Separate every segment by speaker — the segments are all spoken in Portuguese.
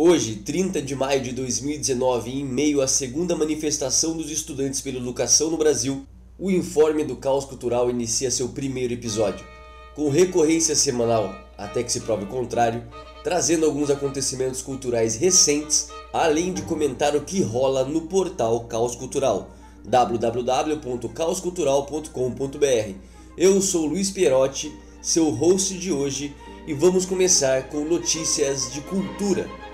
Speaker 1: Hoje, 30 de maio de 2019, em meio à segunda manifestação dos estudantes pela educação no Brasil, o Informe do Caos Cultural inicia seu primeiro episódio, com recorrência semanal, até que se prove o contrário, trazendo alguns acontecimentos culturais recentes, além de comentar o que rola no portal Caos Cultural, www.caoscultural.com.br. Eu sou Luiz Pierotti, seu host de hoje, e vamos começar com notícias de cultura.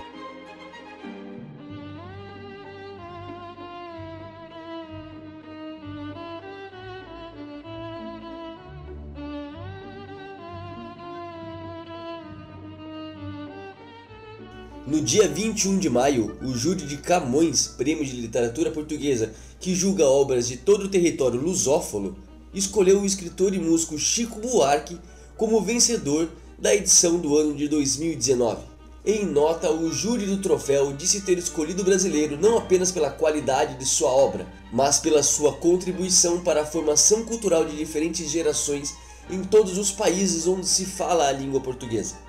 Speaker 1: No dia 21 de maio, o júri de Camões, Prêmio de Literatura Portuguesa, que julga obras de todo o território lusófono, escolheu o escritor e músico Chico Buarque como vencedor da edição do ano de 2019. Em nota, o júri do troféu disse ter escolhido o brasileiro não apenas pela qualidade de sua obra, mas pela sua contribuição para a formação cultural de diferentes gerações em todos os países onde se fala a língua portuguesa.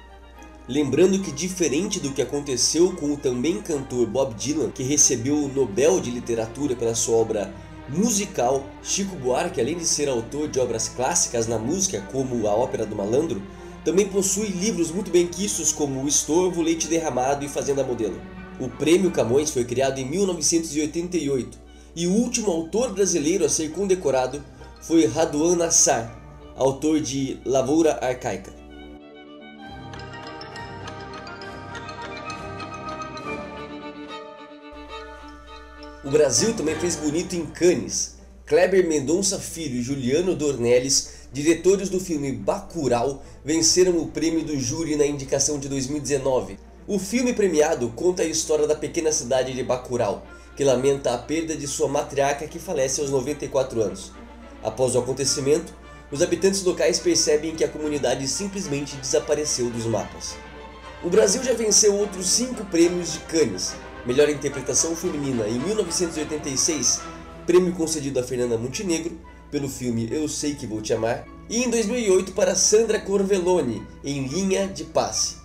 Speaker 1: Lembrando que, diferente do que aconteceu com o também cantor Bob Dylan, que recebeu o Nobel de Literatura pela sua obra musical, Chico Buarque, além de ser autor de obras clássicas na música, como a Ópera do Malandro, também possui livros muito bem quistos como O Estorvo, Leite Derramado e Fazenda Modelo. O Prêmio Camões foi criado em 1988 e o último autor brasileiro a ser condecorado foi Raduan Nassar, autor de Lavoura Arcaica. O Brasil também fez bonito em Cannes. Kleber Mendonça Filho e Juliano Dornelles, diretores do filme Bacurau, venceram o prêmio do júri na indicação de 2019. O filme premiado conta a história da pequena cidade de Bacurau, que lamenta a perda de sua matriarca que falece aos 94 anos. Após o acontecimento, os habitantes locais percebem que a comunidade simplesmente desapareceu dos mapas. O Brasil já venceu outros cinco prêmios de Cannes, Melhor Interpretação Feminina em 1986, prêmio concedido a Fernanda Montenegro pelo filme Eu Sei Que Vou Te Amar, e em 2008 para Sandra Corvelloni em Linha de Passe.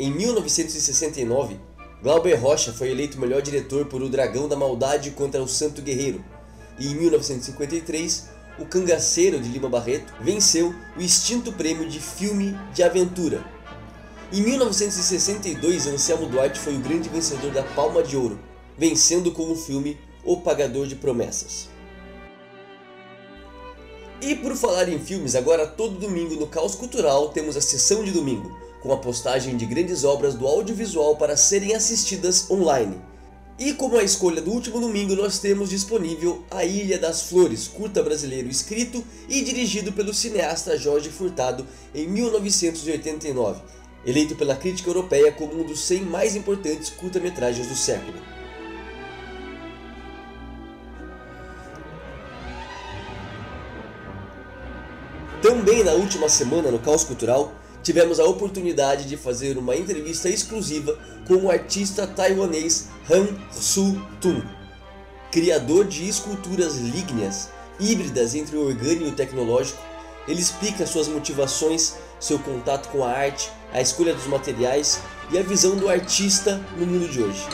Speaker 1: Em 1969, Glauber Rocha foi eleito melhor diretor por O Dragão da Maldade contra o Santo Guerreiro, e em 1953, O Cangaceiro de Lima Barreto venceu o extinto prêmio de filme de aventura em 1962, Anselmo Duarte foi o grande vencedor da Palma de Ouro, vencendo com o filme O Pagador de Promessas. E por falar em filmes, agora todo domingo no Caos Cultural temos a sessão de domingo, com a postagem de grandes obras do audiovisual para serem assistidas online. E como a escolha do último domingo, nós temos disponível A Ilha das Flores, curta brasileiro escrito e dirigido pelo cineasta Jorge Furtado em 1989, eleito pela crítica europeia como um dos 100 mais importantes curta-metragens do século. Também na última semana no Caos Cultural, tivemos a oportunidade de fazer uma entrevista exclusiva com o artista taiwanês Han Su Tung, criador de esculturas lígneas, híbridas entre o orgânico e o tecnológico. Ele explica suas motivações, seu contato com a arte a escolha dos materiais e a visão do artista no mundo de hoje.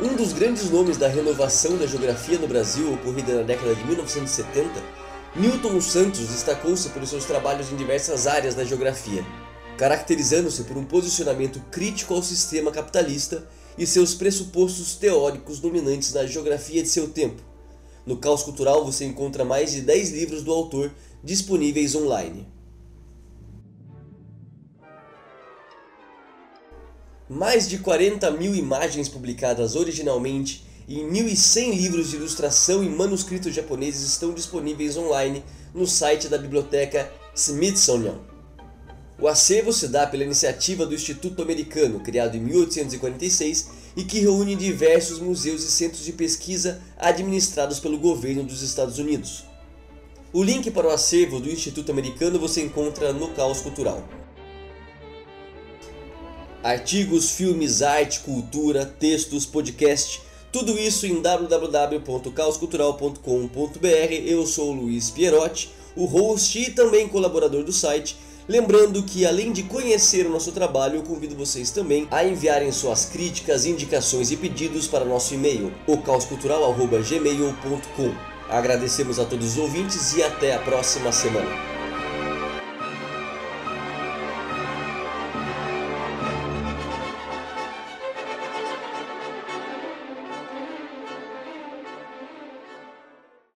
Speaker 1: Um dos grandes nomes da renovação da geografia no Brasil, ocorrida na década de 1970, Newton Santos destacou-se pelos seus trabalhos em diversas áreas da geografia, caracterizando-se por um posicionamento crítico ao sistema capitalista e seus pressupostos teóricos dominantes na geografia de seu tempo. No Caos Cultural você encontra mais de 10 livros do autor disponíveis online. Mais de 40 mil imagens publicadas originalmente e 1.100 livros de ilustração e manuscritos japoneses estão disponíveis online no site da biblioteca Smithsonian. O acervo se dá pela iniciativa do Instituto Americano, criado em 1846 e que reúne diversos museus e centros de pesquisa administrados pelo governo dos Estados Unidos. O link para o acervo do Instituto Americano você encontra no Caos Cultural. Artigos, filmes, arte, cultura, textos, podcast, tudo isso em www.caoscultural.com.br. Eu sou Luiz Pierotti, o host e também colaborador do site. Lembrando que além de conhecer o nosso trabalho, eu convido vocês também a enviarem suas críticas, indicações e pedidos para nosso e-mail, ocauscultural.gmail.com. Agradecemos a todos os ouvintes e até a próxima semana.